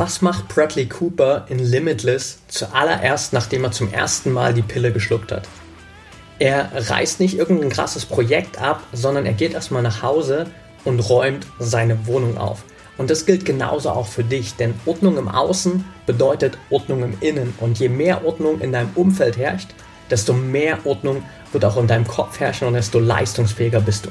was macht Bradley Cooper in Limitless zuallererst, nachdem er zum ersten Mal die Pille geschluckt hat? Er reißt nicht irgendein krasses Projekt ab, sondern er geht erstmal nach Hause und räumt seine Wohnung auf. Und das gilt genauso auch für dich, denn Ordnung im Außen bedeutet Ordnung im Innen. Und je mehr Ordnung in deinem Umfeld herrscht, desto mehr Ordnung wird auch in deinem Kopf herrschen und desto leistungsfähiger bist du.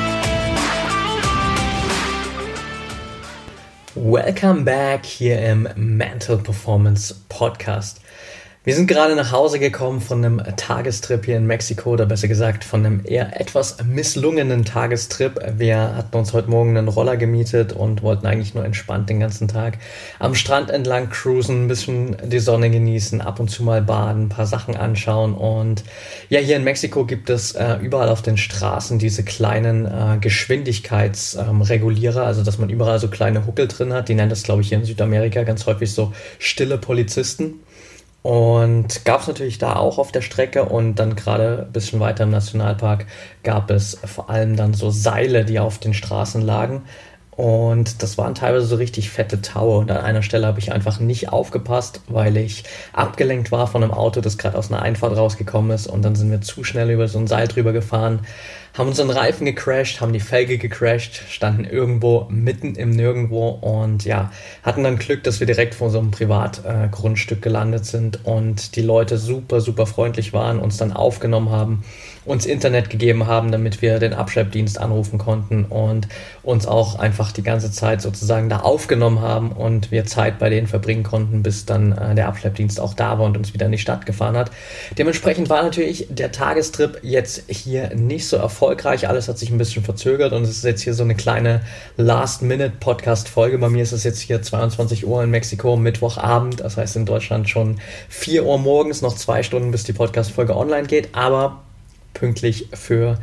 Welcome back here im Mental Performance Podcast. Wir sind gerade nach Hause gekommen von einem Tagestrip hier in Mexiko, oder besser gesagt von einem eher etwas misslungenen Tagestrip. Wir hatten uns heute Morgen einen Roller gemietet und wollten eigentlich nur entspannt den ganzen Tag am Strand entlang cruisen, ein bisschen die Sonne genießen, ab und zu mal baden, ein paar Sachen anschauen. Und ja, hier in Mexiko gibt es äh, überall auf den Straßen diese kleinen äh, Geschwindigkeitsregulierer, ähm, also dass man überall so kleine Huckel drin hat. Die nennen das, glaube ich, hier in Südamerika ganz häufig so stille Polizisten. Und gab es natürlich da auch auf der Strecke und dann gerade ein bisschen weiter im Nationalpark gab es vor allem dann so Seile, die auf den Straßen lagen. Und das waren teilweise so richtig fette Taue. Und an einer Stelle habe ich einfach nicht aufgepasst, weil ich abgelenkt war von einem Auto, das gerade aus einer Einfahrt rausgekommen ist. Und dann sind wir zu schnell über so ein Seil drüber gefahren haben unseren Reifen gecrashed, haben die Felge gecrashed, standen irgendwo mitten im Nirgendwo und ja, hatten dann Glück, dass wir direkt vor so einem Privatgrundstück äh, gelandet sind und die Leute super, super freundlich waren, uns dann aufgenommen haben uns Internet gegeben haben, damit wir den Abschleppdienst anrufen konnten und uns auch einfach die ganze Zeit sozusagen da aufgenommen haben und wir Zeit bei denen verbringen konnten, bis dann äh, der Abschleppdienst auch da war und uns wieder in die Stadt gefahren hat. Dementsprechend war natürlich der Tagestrip jetzt hier nicht so erfolgreich. Alles hat sich ein bisschen verzögert und es ist jetzt hier so eine kleine Last-Minute-Podcast-Folge. Bei mir ist es jetzt hier 22 Uhr in Mexiko, Mittwochabend. Das heißt in Deutschland schon 4 Uhr morgens, noch zwei Stunden, bis die Podcast-Folge online geht. Aber pünktlich für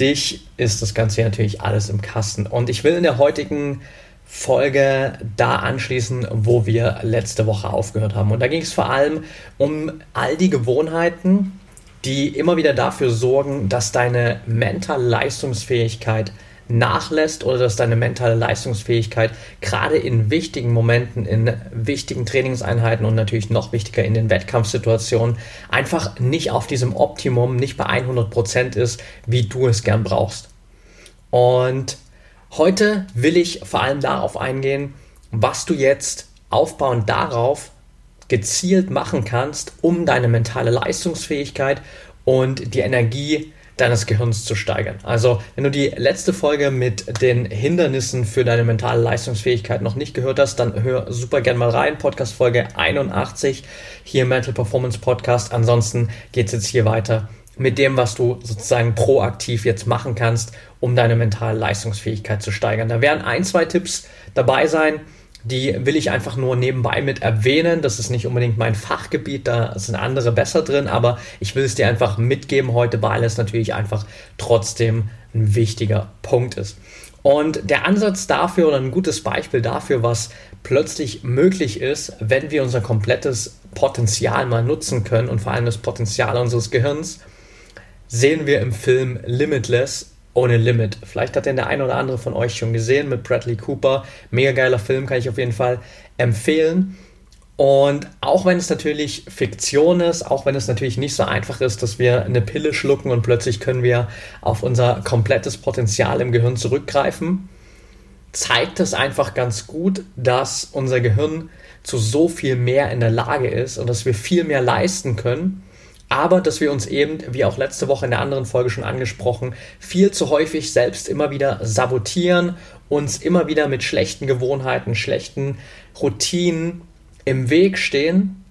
dich ist das Ganze natürlich alles im Kasten. Und ich will in der heutigen Folge da anschließen, wo wir letzte Woche aufgehört haben. Und da ging es vor allem um all die Gewohnheiten, die immer wieder dafür sorgen, dass deine mentale Leistungsfähigkeit nachlässt oder dass deine mentale Leistungsfähigkeit gerade in wichtigen Momenten, in wichtigen Trainingseinheiten und natürlich noch wichtiger in den Wettkampfsituationen einfach nicht auf diesem Optimum, nicht bei 100 Prozent ist, wie du es gern brauchst. Und heute will ich vor allem darauf eingehen, was du jetzt aufbauend darauf gezielt machen kannst, um deine mentale Leistungsfähigkeit und die Energie deines Gehirns zu steigern. Also, wenn du die letzte Folge mit den Hindernissen für deine mentale Leistungsfähigkeit noch nicht gehört hast, dann hör super gern mal rein. Podcast Folge 81 hier im Mental Performance Podcast. Ansonsten geht es jetzt hier weiter mit dem, was du sozusagen proaktiv jetzt machen kannst, um deine mentale Leistungsfähigkeit zu steigern. Da werden ein, zwei Tipps dabei sein, die will ich einfach nur nebenbei mit erwähnen. Das ist nicht unbedingt mein Fachgebiet, da sind andere besser drin, aber ich will es dir einfach mitgeben heute, weil es natürlich einfach trotzdem ein wichtiger Punkt ist. Und der Ansatz dafür oder ein gutes Beispiel dafür, was plötzlich möglich ist, wenn wir unser komplettes Potenzial mal nutzen können und vor allem das Potenzial unseres Gehirns, sehen wir im Film Limitless ohne Limit. Vielleicht hat den der ein oder andere von euch schon gesehen mit Bradley Cooper. Mega geiler Film, kann ich auf jeden Fall empfehlen. Und auch wenn es natürlich Fiktion ist, auch wenn es natürlich nicht so einfach ist, dass wir eine Pille schlucken und plötzlich können wir auf unser komplettes Potenzial im Gehirn zurückgreifen, zeigt es einfach ganz gut, dass unser Gehirn zu so viel mehr in der Lage ist und dass wir viel mehr leisten können aber dass wir uns eben, wie auch letzte Woche in der anderen Folge schon angesprochen, viel zu häufig selbst immer wieder sabotieren, uns immer wieder mit schlechten Gewohnheiten, schlechten Routinen im Weg stehen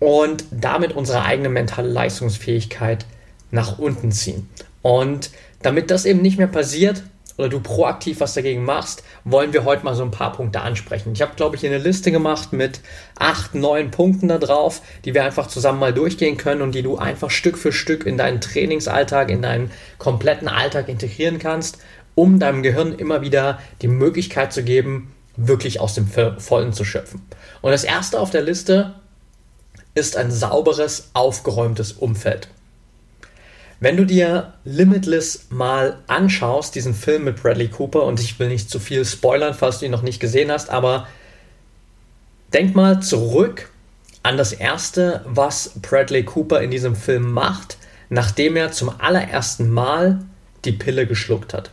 und damit unsere eigene mentale Leistungsfähigkeit nach unten ziehen. Und damit das eben nicht mehr passiert oder du proaktiv was dagegen machst, wollen wir heute mal so ein paar Punkte ansprechen. Ich habe, glaube ich, eine Liste gemacht mit acht, neun Punkten da drauf, die wir einfach zusammen mal durchgehen können und die du einfach Stück für Stück in deinen Trainingsalltag, in deinen kompletten Alltag integrieren kannst, um deinem Gehirn immer wieder die Möglichkeit zu geben, wirklich aus dem Vollen zu schöpfen. Und das erste auf der Liste ist ein sauberes, aufgeräumtes Umfeld. Wenn du dir Limitless mal anschaust, diesen Film mit Bradley Cooper, und ich will nicht zu viel spoilern, falls du ihn noch nicht gesehen hast, aber denk mal zurück an das erste, was Bradley Cooper in diesem Film macht, nachdem er zum allerersten Mal die Pille geschluckt hat.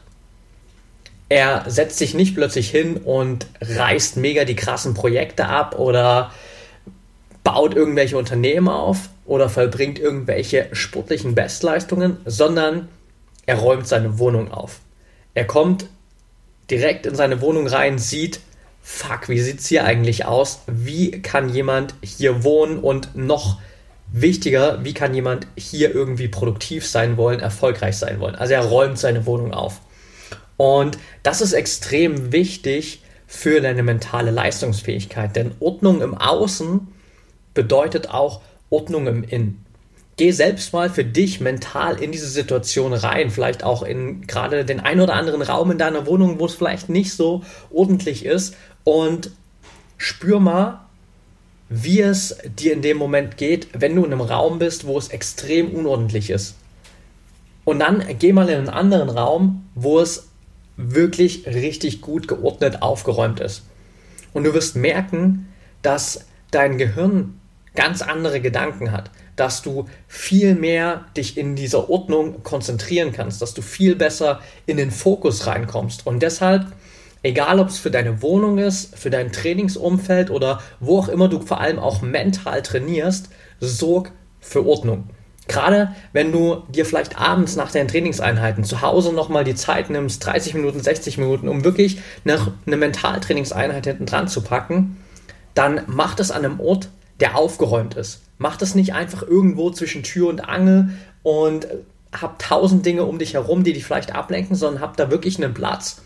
Er setzt sich nicht plötzlich hin und reißt mega die krassen Projekte ab oder baut irgendwelche Unternehmen auf oder vollbringt irgendwelche sportlichen Bestleistungen, sondern er räumt seine Wohnung auf. Er kommt direkt in seine Wohnung rein, sieht, fuck, wie sieht es hier eigentlich aus? Wie kann jemand hier wohnen und noch wichtiger, wie kann jemand hier irgendwie produktiv sein wollen, erfolgreich sein wollen? Also er räumt seine Wohnung auf. Und das ist extrem wichtig für deine mentale Leistungsfähigkeit, denn Ordnung im Außen bedeutet auch Ordnung im Innen. Geh selbst mal für dich mental in diese Situation rein, vielleicht auch in gerade den ein oder anderen Raum in deiner Wohnung, wo es vielleicht nicht so ordentlich ist und spür mal, wie es dir in dem Moment geht, wenn du in einem Raum bist, wo es extrem unordentlich ist. Und dann geh mal in einen anderen Raum, wo es wirklich richtig gut geordnet aufgeräumt ist. Und du wirst merken, dass dein Gehirn ganz andere Gedanken hat, dass du viel mehr dich in dieser Ordnung konzentrieren kannst, dass du viel besser in den Fokus reinkommst. Und deshalb, egal ob es für deine Wohnung ist, für dein Trainingsumfeld oder wo auch immer du vor allem auch mental trainierst, sorg für Ordnung. Gerade wenn du dir vielleicht abends nach deinen Trainingseinheiten zu Hause nochmal die Zeit nimmst, 30 Minuten, 60 Minuten, um wirklich eine Mentaltrainingseinheit hinten dran zu packen, dann mach das an einem Ort, der aufgeräumt ist. Mach das nicht einfach irgendwo zwischen Tür und Angel und hab tausend Dinge um dich herum, die dich vielleicht ablenken, sondern hab da wirklich einen Platz,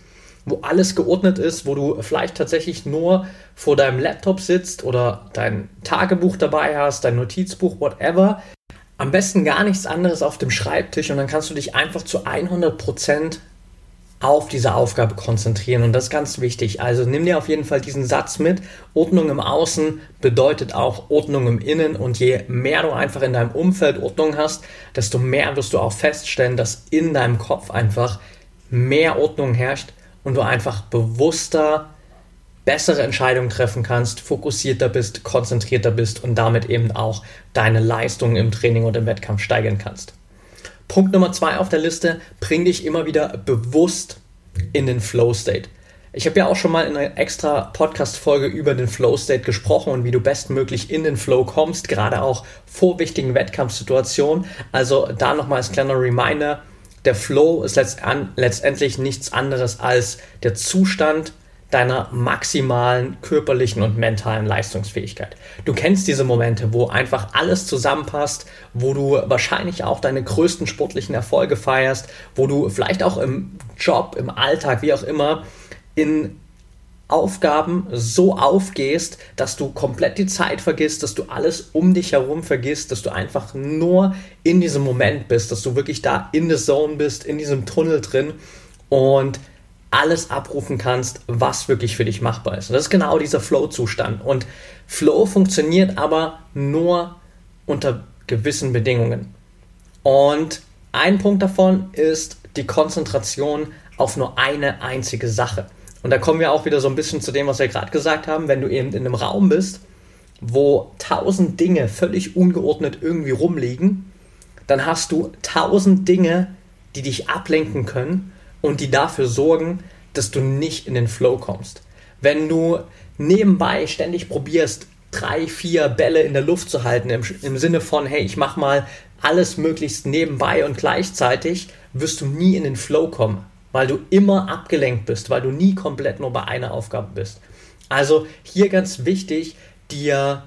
wo alles geordnet ist, wo du vielleicht tatsächlich nur vor deinem Laptop sitzt oder dein Tagebuch dabei hast, dein Notizbuch, whatever. Am besten gar nichts anderes auf dem Schreibtisch und dann kannst du dich einfach zu 100% auf diese Aufgabe konzentrieren. Und das ist ganz wichtig. Also nimm dir auf jeden Fall diesen Satz mit. Ordnung im Außen bedeutet auch Ordnung im Innen. Und je mehr du einfach in deinem Umfeld Ordnung hast, desto mehr wirst du auch feststellen, dass in deinem Kopf einfach mehr Ordnung herrscht und du einfach bewusster bessere Entscheidungen treffen kannst, fokussierter bist, konzentrierter bist und damit eben auch deine Leistung im Training und im Wettkampf steigern kannst. Punkt Nummer zwei auf der Liste, bring dich immer wieder bewusst in den Flow State. Ich habe ja auch schon mal in einer extra Podcast-Folge über den Flow State gesprochen und wie du bestmöglich in den Flow kommst, gerade auch vor wichtigen Wettkampfsituationen. Also da nochmal als kleiner Reminder, der Flow ist letztendlich nichts anderes als der Zustand, deiner maximalen körperlichen und mentalen Leistungsfähigkeit. Du kennst diese Momente, wo einfach alles zusammenpasst, wo du wahrscheinlich auch deine größten sportlichen Erfolge feierst, wo du vielleicht auch im Job, im Alltag, wie auch immer, in Aufgaben so aufgehst, dass du komplett die Zeit vergisst, dass du alles um dich herum vergisst, dass du einfach nur in diesem Moment bist, dass du wirklich da in der Zone bist, in diesem Tunnel drin und alles abrufen kannst, was wirklich für dich machbar ist. Und das ist genau dieser Flow-Zustand. Und Flow funktioniert aber nur unter gewissen Bedingungen. Und ein Punkt davon ist die Konzentration auf nur eine einzige Sache. Und da kommen wir auch wieder so ein bisschen zu dem, was wir gerade gesagt haben. Wenn du eben in einem Raum bist, wo tausend Dinge völlig ungeordnet irgendwie rumliegen, dann hast du tausend Dinge, die dich ablenken können und die dafür sorgen, dass du nicht in den Flow kommst. Wenn du nebenbei ständig probierst, drei, vier Bälle in der Luft zu halten, im, im Sinne von, hey, ich mach mal alles möglichst nebenbei und gleichzeitig, wirst du nie in den Flow kommen, weil du immer abgelenkt bist, weil du nie komplett nur bei einer Aufgabe bist. Also hier ganz wichtig, dir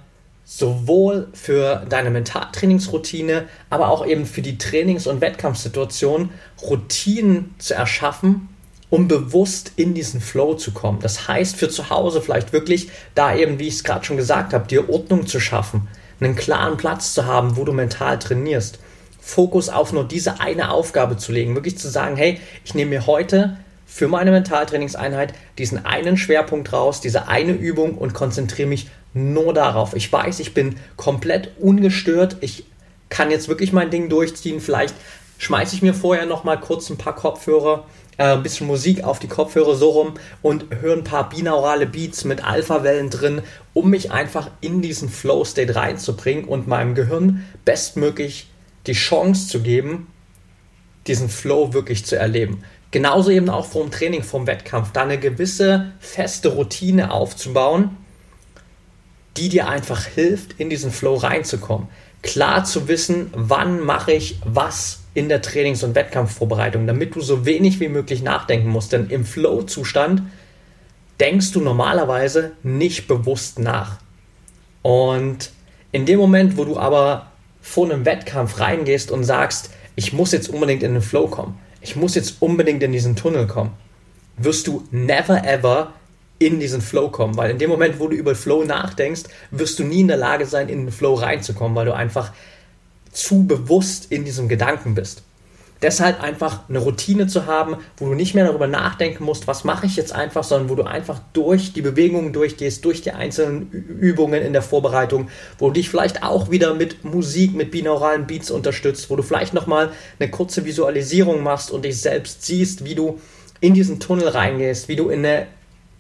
sowohl für deine Mentaltrainingsroutine, aber auch eben für die Trainings- und Wettkampfsituation Routinen zu erschaffen, um bewusst in diesen Flow zu kommen. Das heißt für zu Hause vielleicht wirklich da eben, wie ich es gerade schon gesagt habe, dir Ordnung zu schaffen, einen klaren Platz zu haben, wo du mental trainierst. Fokus auf nur diese eine Aufgabe zu legen, wirklich zu sagen, hey, ich nehme mir heute für meine Mentaltrainingseinheit diesen einen Schwerpunkt raus, diese eine Übung und konzentriere mich nur darauf. Ich weiß, ich bin komplett ungestört, ich kann jetzt wirklich mein Ding durchziehen, vielleicht schmeiße ich mir vorher noch mal kurz ein paar Kopfhörer äh, ein bisschen Musik auf die Kopfhörer so rum und höre ein paar binaurale Beats mit Alpha-Wellen drin, um mich einfach in diesen Flow-State reinzubringen und meinem Gehirn bestmöglich die Chance zu geben, diesen Flow wirklich zu erleben. Genauso eben auch vom Training, vom Wettkampf, da eine gewisse feste Routine aufzubauen, die dir einfach hilft, in diesen Flow reinzukommen. Klar zu wissen, wann mache ich was in der Trainings- und Wettkampfvorbereitung, damit du so wenig wie möglich nachdenken musst. Denn im Flow-Zustand denkst du normalerweise nicht bewusst nach. Und in dem Moment, wo du aber vor einem Wettkampf reingehst und sagst, ich muss jetzt unbedingt in den Flow kommen, ich muss jetzt unbedingt in diesen Tunnel kommen, wirst du never ever in diesen Flow kommen, weil in dem Moment, wo du über Flow nachdenkst, wirst du nie in der Lage sein, in den Flow reinzukommen, weil du einfach zu bewusst in diesem Gedanken bist. Deshalb einfach eine Routine zu haben, wo du nicht mehr darüber nachdenken musst, was mache ich jetzt einfach, sondern wo du einfach durch die Bewegungen durchgehst, durch die einzelnen Übungen in der Vorbereitung, wo du dich vielleicht auch wieder mit Musik, mit binauralen Beats unterstützt, wo du vielleicht nochmal eine kurze Visualisierung machst und dich selbst siehst, wie du in diesen Tunnel reingehst, wie du in eine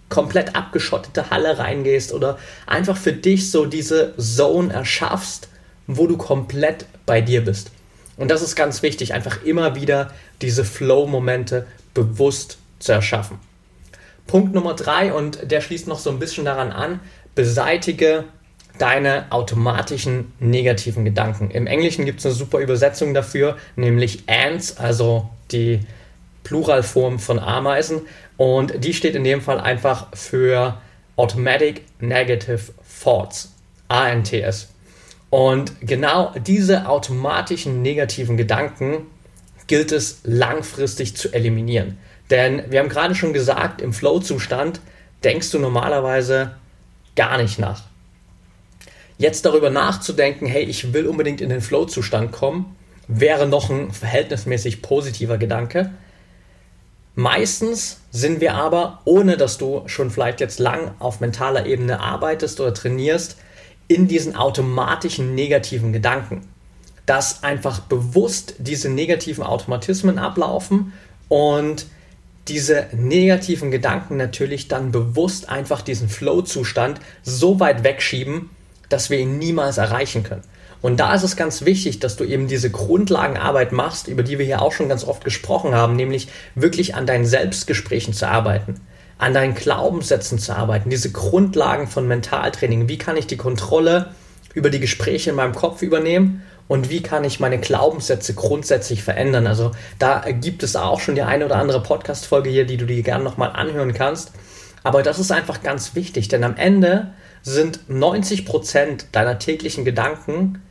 komplett abgeschottete Halle reingehst oder einfach für dich so diese Zone erschaffst, wo du komplett bei dir bist. Und das ist ganz wichtig, einfach immer wieder diese Flow-Momente bewusst zu erschaffen. Punkt Nummer drei, und der schließt noch so ein bisschen daran an, beseitige deine automatischen negativen Gedanken. Im Englischen gibt es eine super Übersetzung dafür, nämlich Ants, also die Pluralform von Ameisen. Und die steht in dem Fall einfach für Automatic Negative Thoughts, ANTS. Und genau diese automatischen negativen Gedanken gilt es langfristig zu eliminieren. Denn wir haben gerade schon gesagt, im Flow-Zustand denkst du normalerweise gar nicht nach. Jetzt darüber nachzudenken, hey, ich will unbedingt in den Flow-Zustand kommen, wäre noch ein verhältnismäßig positiver Gedanke. Meistens sind wir aber, ohne dass du schon vielleicht jetzt lang auf mentaler Ebene arbeitest oder trainierst, in diesen automatischen negativen Gedanken. Dass einfach bewusst diese negativen Automatismen ablaufen und diese negativen Gedanken natürlich dann bewusst einfach diesen Flow-Zustand so weit wegschieben, dass wir ihn niemals erreichen können. Und da ist es ganz wichtig, dass du eben diese Grundlagenarbeit machst, über die wir hier auch schon ganz oft gesprochen haben, nämlich wirklich an deinen Selbstgesprächen zu arbeiten an deinen Glaubenssätzen zu arbeiten, diese Grundlagen von Mentaltraining. Wie kann ich die Kontrolle über die Gespräche in meinem Kopf übernehmen und wie kann ich meine Glaubenssätze grundsätzlich verändern? Also da gibt es auch schon die eine oder andere Podcast-Folge hier, die du dir gerne nochmal anhören kannst. Aber das ist einfach ganz wichtig, denn am Ende sind 90 Prozent deiner täglichen Gedanken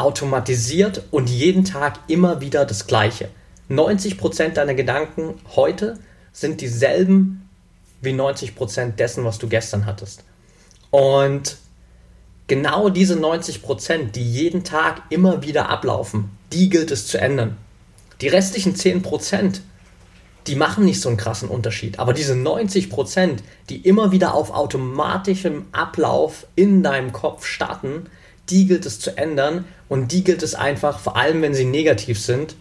automatisiert und jeden Tag immer wieder das Gleiche. 90 Prozent deiner Gedanken heute sind dieselben wie 90 Prozent dessen, was du gestern hattest. Und genau diese 90 Prozent, die jeden Tag immer wieder ablaufen, die gilt es zu ändern. Die restlichen 10 Prozent, die machen nicht so einen krassen Unterschied. Aber diese 90 Prozent, die immer wieder auf automatischem Ablauf in deinem Kopf starten, die gilt es zu ändern und die gilt es einfach, vor allem wenn sie negativ sind,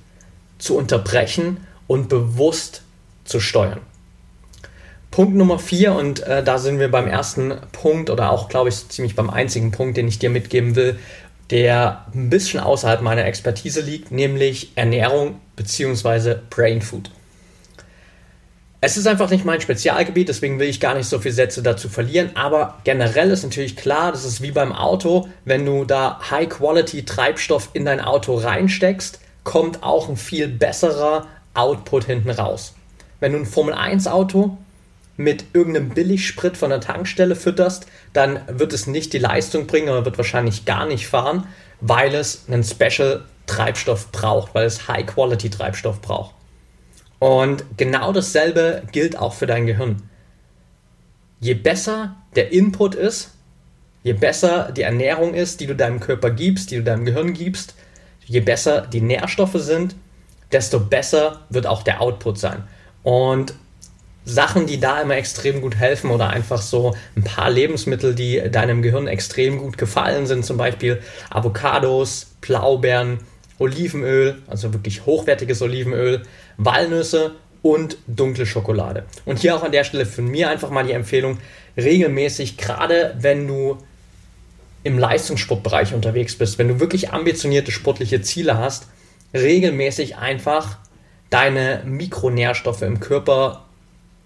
zu unterbrechen und bewusst zu steuern. Punkt Nummer vier, und äh, da sind wir beim ersten Punkt oder auch, glaube ich, ziemlich beim einzigen Punkt, den ich dir mitgeben will, der ein bisschen außerhalb meiner Expertise liegt, nämlich Ernährung bzw. Brain Food. Es ist einfach nicht mein Spezialgebiet, deswegen will ich gar nicht so viele Sätze dazu verlieren, aber generell ist natürlich klar, das ist wie beim Auto, wenn du da High-Quality-Treibstoff in dein Auto reinsteckst, kommt auch ein viel besserer Output hinten raus. Wenn du ein Formel 1 Auto mit irgendeinem Billigsprit von der Tankstelle fütterst, dann wird es nicht die Leistung bringen oder wird wahrscheinlich gar nicht fahren, weil es einen Special Treibstoff braucht, weil es High Quality Treibstoff braucht. Und genau dasselbe gilt auch für dein Gehirn. Je besser der Input ist, je besser die Ernährung ist, die du deinem Körper gibst, die du deinem Gehirn gibst, je besser die Nährstoffe sind, desto besser wird auch der Output sein. Und Sachen, die da immer extrem gut helfen oder einfach so ein paar Lebensmittel, die deinem Gehirn extrem gut gefallen sind, zum Beispiel Avocados, Blaubeeren, Olivenöl, also wirklich hochwertiges Olivenöl, Walnüsse und dunkle Schokolade. Und hier auch an der Stelle von mir einfach mal die Empfehlung, regelmäßig, gerade wenn du im Leistungssportbereich unterwegs bist, wenn du wirklich ambitionierte sportliche Ziele hast, regelmäßig einfach deine Mikronährstoffe im Körper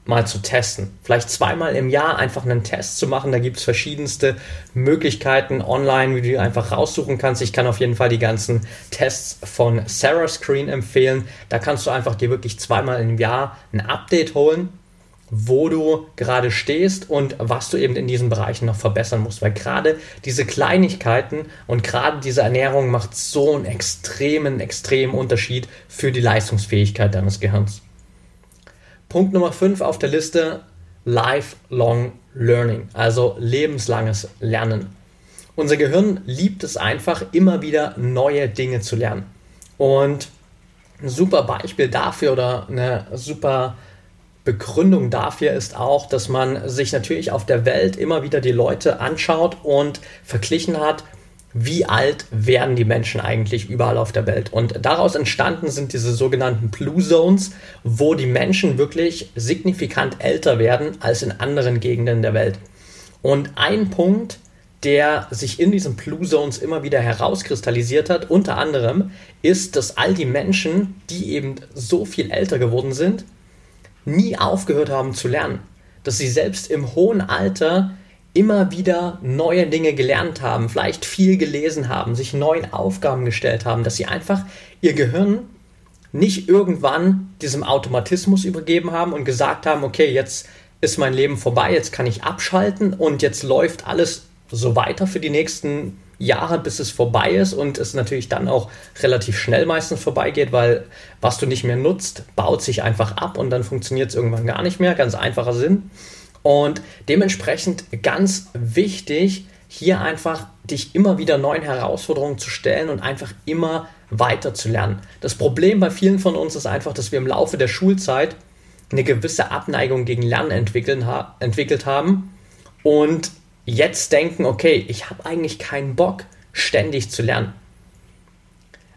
mal zu testen. Vielleicht zweimal im Jahr einfach einen Test zu machen. Da gibt es verschiedenste Möglichkeiten online, wie du einfach raussuchen kannst. Ich kann auf jeden Fall die ganzen Tests von Sarah Screen empfehlen. Da kannst du einfach dir wirklich zweimal im Jahr ein Update holen, wo du gerade stehst und was du eben in diesen Bereichen noch verbessern musst. Weil gerade diese Kleinigkeiten und gerade diese Ernährung macht so einen extremen, extremen Unterschied für die Leistungsfähigkeit deines Gehirns. Punkt Nummer 5 auf der Liste, Lifelong Learning, also lebenslanges Lernen. Unser Gehirn liebt es einfach, immer wieder neue Dinge zu lernen. Und ein super Beispiel dafür oder eine super Begründung dafür ist auch, dass man sich natürlich auf der Welt immer wieder die Leute anschaut und verglichen hat, wie alt werden die Menschen eigentlich überall auf der Welt. Und daraus entstanden sind diese sogenannten Blue Zones, wo die Menschen wirklich signifikant älter werden als in anderen Gegenden der Welt. Und ein Punkt, der sich in diesen Blue Zones immer wieder herauskristallisiert hat, unter anderem, ist, dass all die Menschen, die eben so viel älter geworden sind, nie aufgehört haben zu lernen. Dass sie selbst im hohen Alter immer wieder neue Dinge gelernt haben, vielleicht viel gelesen haben, sich neuen Aufgaben gestellt haben, dass sie einfach ihr Gehirn nicht irgendwann diesem Automatismus übergeben haben und gesagt haben, okay, jetzt ist mein Leben vorbei, jetzt kann ich abschalten und jetzt läuft alles so weiter für die nächsten Jahre, bis es vorbei ist und es natürlich dann auch relativ schnell meistens vorbeigeht, weil was du nicht mehr nutzt, baut sich einfach ab und dann funktioniert es irgendwann gar nicht mehr. Ganz einfacher Sinn. Und dementsprechend ganz wichtig, hier einfach dich immer wieder neuen Herausforderungen zu stellen und einfach immer weiter zu lernen. Das Problem bei vielen von uns ist einfach, dass wir im Laufe der Schulzeit eine gewisse Abneigung gegen Lernen entwickeln, ha entwickelt haben und jetzt denken, okay, ich habe eigentlich keinen Bock, ständig zu lernen.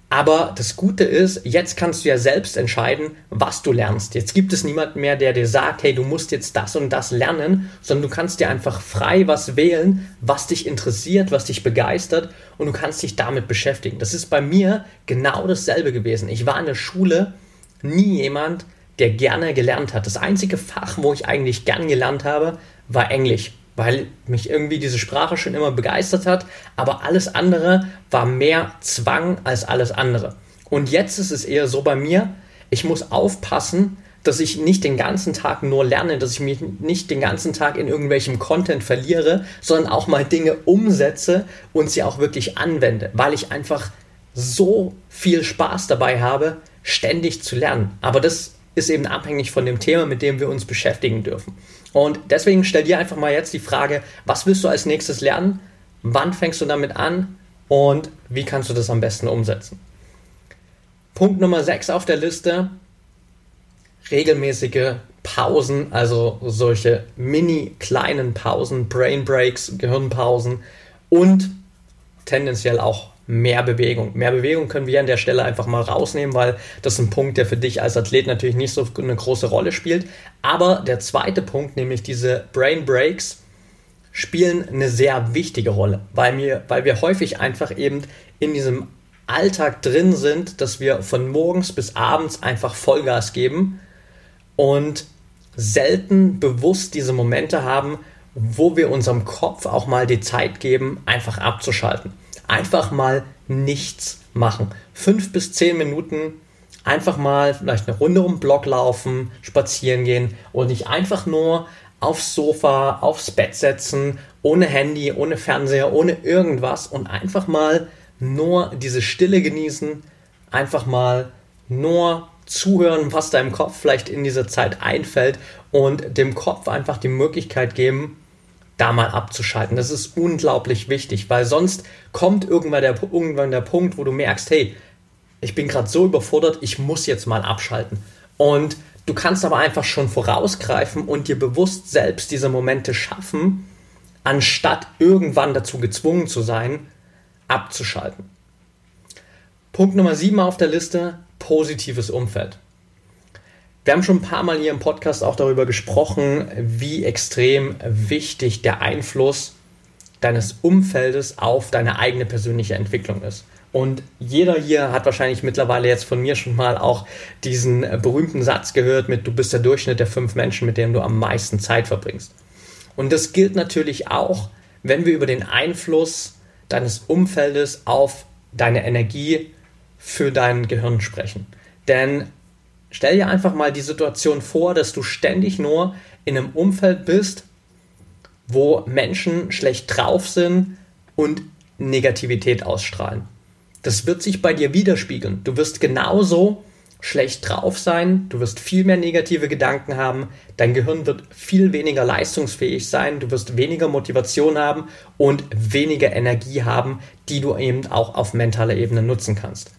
Aber das Gute ist, jetzt kannst du ja selbst entscheiden, was du lernst. Jetzt gibt es niemanden mehr, der dir sagt, hey, du musst jetzt das und das lernen, sondern du kannst dir einfach frei was wählen, was dich interessiert, was dich begeistert und du kannst dich damit beschäftigen. Das ist bei mir genau dasselbe gewesen. Ich war in der Schule nie jemand, der gerne gelernt hat. Das einzige Fach, wo ich eigentlich gern gelernt habe, war Englisch weil mich irgendwie diese Sprache schon immer begeistert hat, aber alles andere war mehr Zwang als alles andere. Und jetzt ist es eher so bei mir, ich muss aufpassen, dass ich nicht den ganzen Tag nur lerne, dass ich mich nicht den ganzen Tag in irgendwelchem Content verliere, sondern auch mal Dinge umsetze und sie auch wirklich anwende, weil ich einfach so viel Spaß dabei habe, ständig zu lernen. Aber das ist eben abhängig von dem Thema, mit dem wir uns beschäftigen dürfen. Und deswegen stell dir einfach mal jetzt die Frage, was willst du als nächstes lernen? Wann fängst du damit an? Und wie kannst du das am besten umsetzen? Punkt Nummer 6 auf der Liste, regelmäßige Pausen, also solche mini kleinen Pausen, Brain Breaks, Gehirnpausen und tendenziell auch mehr Bewegung. Mehr Bewegung können wir an der Stelle einfach mal rausnehmen, weil das ist ein Punkt, der für dich als Athlet natürlich nicht so eine große Rolle spielt. Aber der zweite Punkt, nämlich diese Brain Breaks, spielen eine sehr wichtige Rolle, weil wir, weil wir häufig einfach eben in diesem Alltag drin sind, dass wir von morgens bis abends einfach Vollgas geben und selten bewusst diese Momente haben, wo wir unserem Kopf auch mal die Zeit geben, einfach abzuschalten einfach mal nichts machen. Fünf bis zehn Minuten einfach mal vielleicht eine Runde um den Block laufen, spazieren gehen und nicht einfach nur aufs Sofa, aufs Bett setzen, ohne Handy, ohne Fernseher, ohne irgendwas und einfach mal nur diese Stille genießen, einfach mal nur zuhören, was deinem Kopf vielleicht in dieser Zeit einfällt und dem Kopf einfach die Möglichkeit geben, da mal abzuschalten. Das ist unglaublich wichtig, weil sonst kommt irgendwann der, irgendwann der Punkt, wo du merkst, hey, ich bin gerade so überfordert, ich muss jetzt mal abschalten. Und du kannst aber einfach schon vorausgreifen und dir bewusst selbst diese Momente schaffen, anstatt irgendwann dazu gezwungen zu sein, abzuschalten. Punkt Nummer 7 auf der Liste, positives Umfeld. Wir haben schon ein paar Mal hier im Podcast auch darüber gesprochen, wie extrem wichtig der Einfluss deines Umfeldes auf deine eigene persönliche Entwicklung ist. Und jeder hier hat wahrscheinlich mittlerweile jetzt von mir schon mal auch diesen berühmten Satz gehört mit, du bist der Durchschnitt der fünf Menschen, mit denen du am meisten Zeit verbringst. Und das gilt natürlich auch, wenn wir über den Einfluss deines Umfeldes auf deine Energie für dein Gehirn sprechen. Denn stell dir einfach mal die Situation vor, dass du ständig nur in einem Umfeld bist, wo Menschen schlecht drauf sind und Negativität ausstrahlen. Das wird sich bei dir widerspiegeln. Du wirst genauso schlecht drauf sein, du wirst viel mehr negative Gedanken haben, dein Gehirn wird viel weniger leistungsfähig sein, du wirst weniger Motivation haben und weniger Energie haben, die du eben auch auf mentaler Ebene nutzen kannst.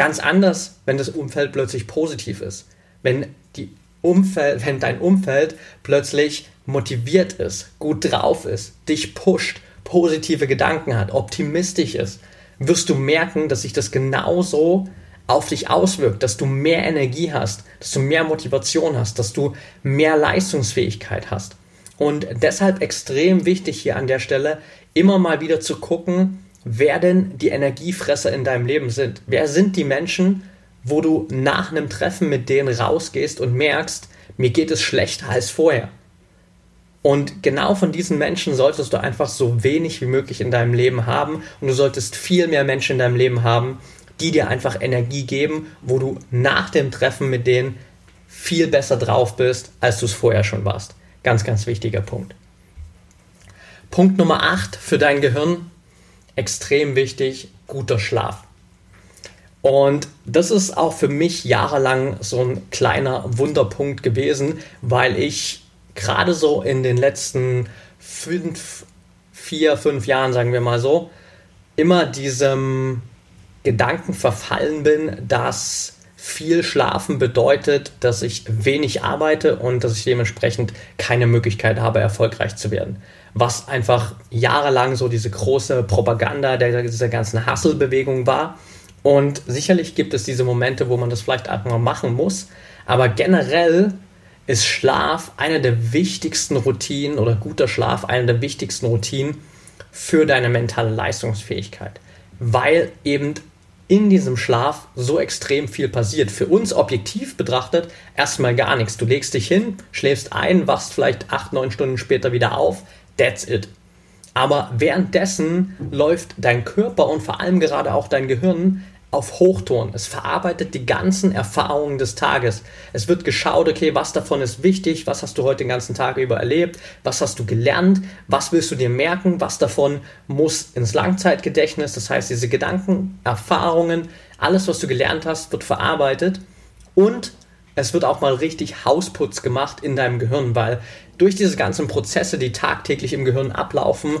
Ganz anders, wenn das Umfeld plötzlich positiv ist. Wenn, die Umfeld, wenn dein Umfeld plötzlich motiviert ist, gut drauf ist, dich pusht, positive Gedanken hat, optimistisch ist, wirst du merken, dass sich das genauso auf dich auswirkt, dass du mehr Energie hast, dass du mehr Motivation hast, dass du mehr Leistungsfähigkeit hast. Und deshalb extrem wichtig hier an der Stelle, immer mal wieder zu gucken, wer denn die Energiefresser in deinem Leben sind. Wer sind die Menschen, wo du nach einem Treffen mit denen rausgehst und merkst, mir geht es schlechter als vorher. Und genau von diesen Menschen solltest du einfach so wenig wie möglich in deinem Leben haben und du solltest viel mehr Menschen in deinem Leben haben, die dir einfach Energie geben, wo du nach dem Treffen mit denen viel besser drauf bist, als du es vorher schon warst. Ganz, ganz wichtiger Punkt. Punkt Nummer 8 für dein Gehirn, extrem wichtig, guter Schlaf. Und das ist auch für mich jahrelang so ein kleiner Wunderpunkt gewesen, weil ich gerade so in den letzten fünf, vier, fünf Jahren, sagen wir mal so, immer diesem Gedanken verfallen bin, dass viel Schlafen bedeutet, dass ich wenig arbeite und dass ich dementsprechend keine Möglichkeit habe, erfolgreich zu werden. Was einfach jahrelang so diese große Propaganda der, dieser ganzen Hustle-Bewegung war. Und sicherlich gibt es diese Momente, wo man das vielleicht auch mal machen muss. Aber generell ist Schlaf eine der wichtigsten Routinen oder guter Schlaf eine der wichtigsten Routinen für deine mentale Leistungsfähigkeit. Weil eben in diesem Schlaf so extrem viel passiert. Für uns objektiv betrachtet erstmal gar nichts. Du legst dich hin, schläfst ein, wachst vielleicht acht, neun Stunden später wieder auf. That's it. Aber währenddessen läuft dein Körper und vor allem gerade auch dein Gehirn auf Hochton. Es verarbeitet die ganzen Erfahrungen des Tages. Es wird geschaut, okay, was davon ist wichtig, was hast du heute den ganzen Tag über erlebt, was hast du gelernt, was willst du dir merken, was davon muss ins Langzeitgedächtnis. Das heißt, diese Gedanken, Erfahrungen, alles, was du gelernt hast, wird verarbeitet und es wird auch mal richtig Hausputz gemacht in deinem Gehirn, weil durch diese ganzen Prozesse, die tagtäglich im Gehirn ablaufen,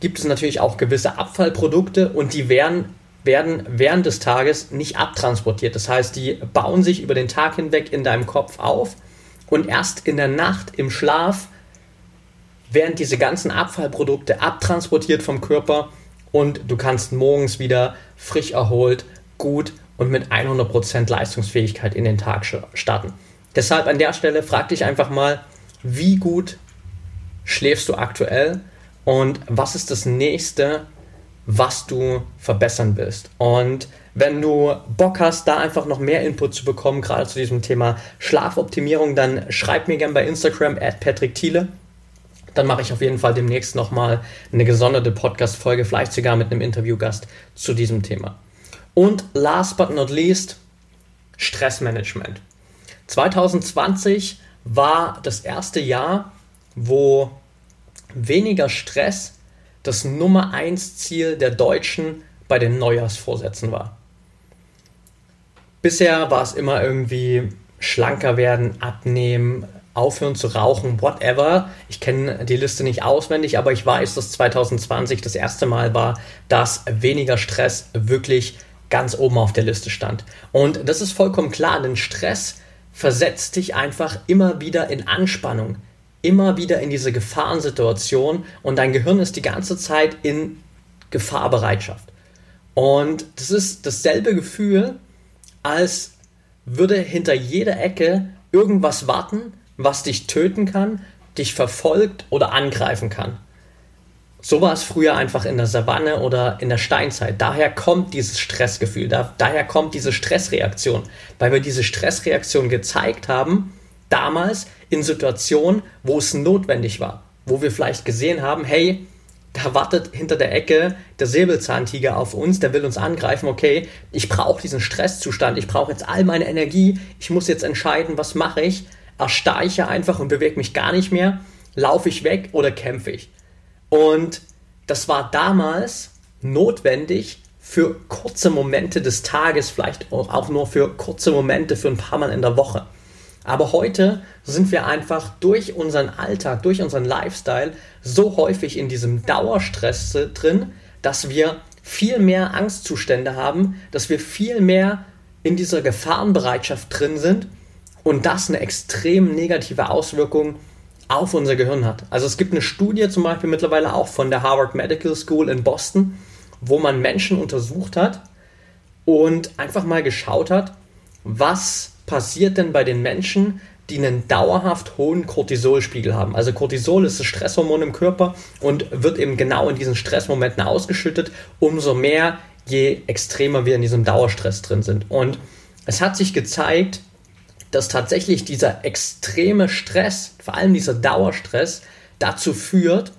gibt es natürlich auch gewisse Abfallprodukte und die werden werden während des Tages nicht abtransportiert. Das heißt, die bauen sich über den Tag hinweg in deinem Kopf auf und erst in der Nacht im Schlaf werden diese ganzen Abfallprodukte abtransportiert vom Körper und du kannst morgens wieder frisch erholt, gut und mit 100% Leistungsfähigkeit in den Tag starten. Deshalb an der Stelle frag dich einfach mal, wie gut schläfst du aktuell und was ist das nächste, was du verbessern willst. Und wenn du Bock hast, da einfach noch mehr Input zu bekommen, gerade zu diesem Thema Schlafoptimierung, dann schreib mir gerne bei Instagram at Patrick Thiele. Dann mache ich auf jeden Fall demnächst nochmal eine gesonderte Podcast-Folge, vielleicht sogar mit einem Interviewgast zu diesem Thema. Und last but not least, Stressmanagement. 2020 war das erste Jahr, wo weniger Stress das Nummer 1 Ziel der Deutschen bei den Neujahrsvorsätzen war. bisher war es immer irgendwie schlanker werden, abnehmen, aufhören zu rauchen, whatever. Ich kenne die Liste nicht auswendig, aber ich weiß, dass 2020 das erste Mal war, dass weniger Stress wirklich ganz oben auf der Liste stand. Und das ist vollkommen klar, denn Stress versetzt dich einfach immer wieder in Anspannung, immer wieder in diese Gefahrensituation und dein Gehirn ist die ganze Zeit in Gefahrbereitschaft. Und das ist dasselbe Gefühl, als würde hinter jeder Ecke irgendwas warten, was dich töten kann, dich verfolgt oder angreifen kann. So war es früher einfach in der Savanne oder in der Steinzeit. Daher kommt dieses Stressgefühl, da, daher kommt diese Stressreaktion, weil wir diese Stressreaktion gezeigt haben, damals in Situationen, wo es notwendig war, wo wir vielleicht gesehen haben, hey, da wartet hinter der Ecke der Säbelzahntiger auf uns, der will uns angreifen, okay, ich brauche diesen Stresszustand, ich brauche jetzt all meine Energie, ich muss jetzt entscheiden, was mache ich, erstarre ich einfach und bewege mich gar nicht mehr, laufe ich weg oder kämpfe ich. Und das war damals notwendig für kurze Momente des Tages, vielleicht auch nur für kurze Momente, für ein paar Mal in der Woche. Aber heute sind wir einfach durch unseren Alltag, durch unseren Lifestyle so häufig in diesem Dauerstress drin, dass wir viel mehr Angstzustände haben, dass wir viel mehr in dieser Gefahrenbereitschaft drin sind und das eine extrem negative Auswirkung auf unser Gehirn hat. Also es gibt eine Studie zum Beispiel mittlerweile auch von der Harvard Medical School in Boston, wo man Menschen untersucht hat und einfach mal geschaut hat, was passiert denn bei den Menschen, die einen dauerhaft hohen Cortisolspiegel haben. Also Cortisol ist das Stresshormon im Körper und wird eben genau in diesen Stressmomenten ausgeschüttet, umso mehr, je extremer wir in diesem Dauerstress drin sind. Und es hat sich gezeigt, dass tatsächlich dieser extreme Stress, vor allem dieser Dauerstress, dazu führt,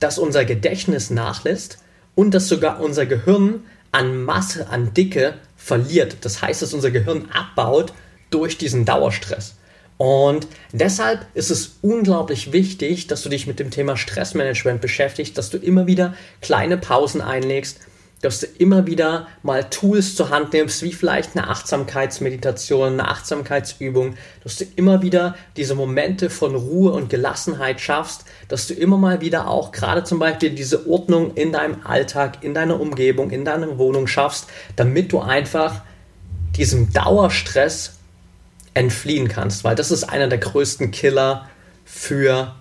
dass unser Gedächtnis nachlässt und dass sogar unser Gehirn an Masse, an Dicke verliert. Das heißt, dass unser Gehirn abbaut durch diesen Dauerstress. Und deshalb ist es unglaublich wichtig, dass du dich mit dem Thema Stressmanagement beschäftigst, dass du immer wieder kleine Pausen einlegst, dass du immer wieder mal Tools zur Hand nimmst, wie vielleicht eine Achtsamkeitsmeditation, eine Achtsamkeitsübung, dass du immer wieder diese Momente von Ruhe und Gelassenheit schaffst, dass du immer mal wieder auch gerade zum Beispiel diese Ordnung in deinem Alltag, in deiner Umgebung, in deiner Wohnung schaffst, damit du einfach diesem Dauerstress entfliehen kannst, weil das ist einer der größten Killer für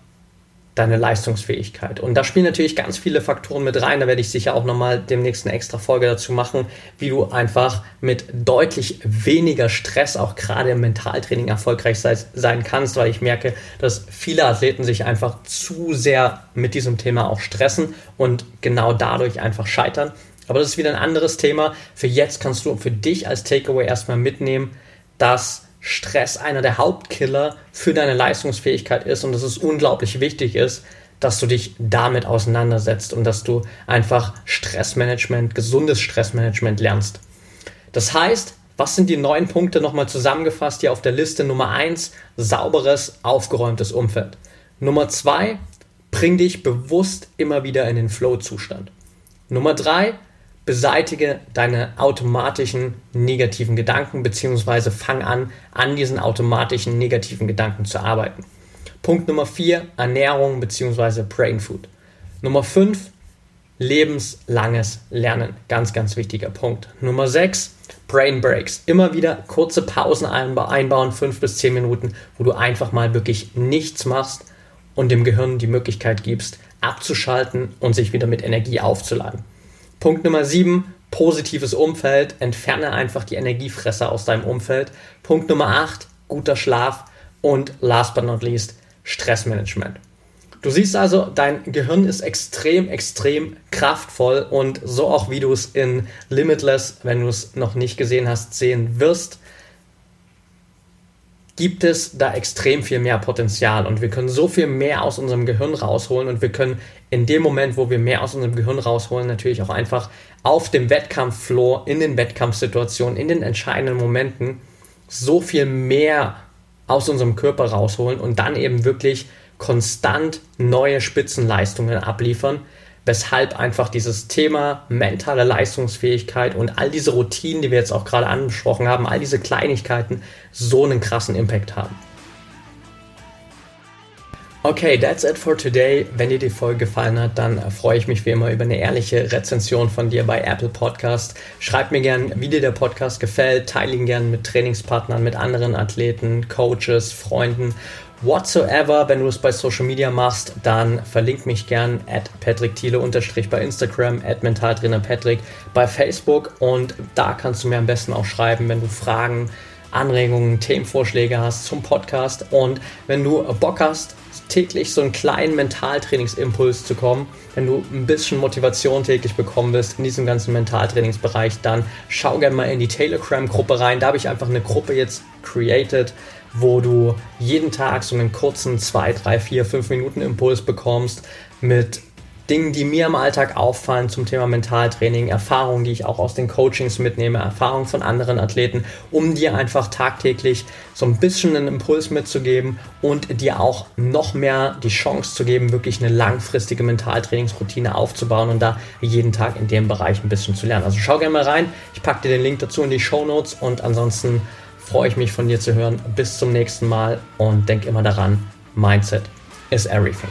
deine Leistungsfähigkeit. Und da spielen natürlich ganz viele Faktoren mit rein. Da werde ich sicher auch nochmal demnächst eine extra Folge dazu machen, wie du einfach mit deutlich weniger Stress auch gerade im Mentaltraining erfolgreich sei, sein kannst, weil ich merke, dass viele Athleten sich einfach zu sehr mit diesem Thema auch stressen und genau dadurch einfach scheitern. Aber das ist wieder ein anderes Thema. Für jetzt kannst du für dich als Takeaway erstmal mitnehmen, dass Stress einer der Hauptkiller für deine Leistungsfähigkeit ist und dass es unglaublich wichtig ist, dass du dich damit auseinandersetzt und dass du einfach Stressmanagement, gesundes Stressmanagement lernst. Das heißt, was sind die neun Punkte nochmal zusammengefasst hier auf der Liste? Nummer eins, sauberes, aufgeräumtes Umfeld. Nummer zwei, bring dich bewusst immer wieder in den Flow-Zustand. Nummer drei, beseitige deine automatischen negativen Gedanken beziehungsweise fang an, an diesen automatischen negativen Gedanken zu arbeiten. Punkt Nummer 4, Ernährung beziehungsweise Brain Food. Nummer 5, lebenslanges Lernen. Ganz, ganz wichtiger Punkt. Nummer 6, Brain Breaks. Immer wieder kurze Pausen einbauen, 5 bis 10 Minuten, wo du einfach mal wirklich nichts machst und dem Gehirn die Möglichkeit gibst, abzuschalten und sich wieder mit Energie aufzuladen. Punkt Nummer 7, positives Umfeld. Entferne einfach die Energiefresser aus deinem Umfeld. Punkt Nummer 8, guter Schlaf. Und last but not least, Stressmanagement. Du siehst also, dein Gehirn ist extrem, extrem kraftvoll und so auch wie du es in Limitless, wenn du es noch nicht gesehen hast, sehen wirst gibt es da extrem viel mehr Potenzial und wir können so viel mehr aus unserem Gehirn rausholen und wir können in dem Moment, wo wir mehr aus unserem Gehirn rausholen, natürlich auch einfach auf dem Wettkampffloor, in den Wettkampfsituationen, in den entscheidenden Momenten so viel mehr aus unserem Körper rausholen und dann eben wirklich konstant neue Spitzenleistungen abliefern, weshalb einfach dieses Thema mentale Leistungsfähigkeit und all diese Routinen, die wir jetzt auch gerade angesprochen haben, all diese Kleinigkeiten so einen krassen Impact haben. Okay, that's it for today. Wenn dir die Folge gefallen hat, dann freue ich mich wie immer über eine ehrliche Rezension von dir bei Apple Podcast. Schreib mir gern, wie dir der Podcast gefällt. Teile ihn gern mit Trainingspartnern, mit anderen Athleten, Coaches, Freunden, whatsoever. Wenn du es bei Social Media machst, dann verlink mich gern at Patrick Thiele unterstrich bei Instagram, at Mentaltrainer Patrick bei Facebook und da kannst du mir am besten auch schreiben, wenn du Fragen Anregungen, Themenvorschläge hast zum Podcast und wenn du Bock hast, täglich so einen kleinen Mentaltrainingsimpuls zu kommen, wenn du ein bisschen Motivation täglich bekommen willst in diesem ganzen Mentaltrainingsbereich, dann schau gerne mal in die Telegram-Gruppe rein. Da habe ich einfach eine Gruppe jetzt created, wo du jeden Tag so einen kurzen 2, 3, 4, 5 Minuten Impuls bekommst mit Dingen, die mir im Alltag auffallen zum Thema Mentaltraining, Erfahrungen, die ich auch aus den Coachings mitnehme, Erfahrungen von anderen Athleten, um dir einfach tagtäglich so ein bisschen einen Impuls mitzugeben und dir auch noch mehr die Chance zu geben, wirklich eine langfristige Mentaltrainingsroutine aufzubauen und da jeden Tag in dem Bereich ein bisschen zu lernen. Also schau gerne mal rein. Ich packe dir den Link dazu in die Show Notes und ansonsten freue ich mich von dir zu hören. Bis zum nächsten Mal und denk immer daran, Mindset is everything.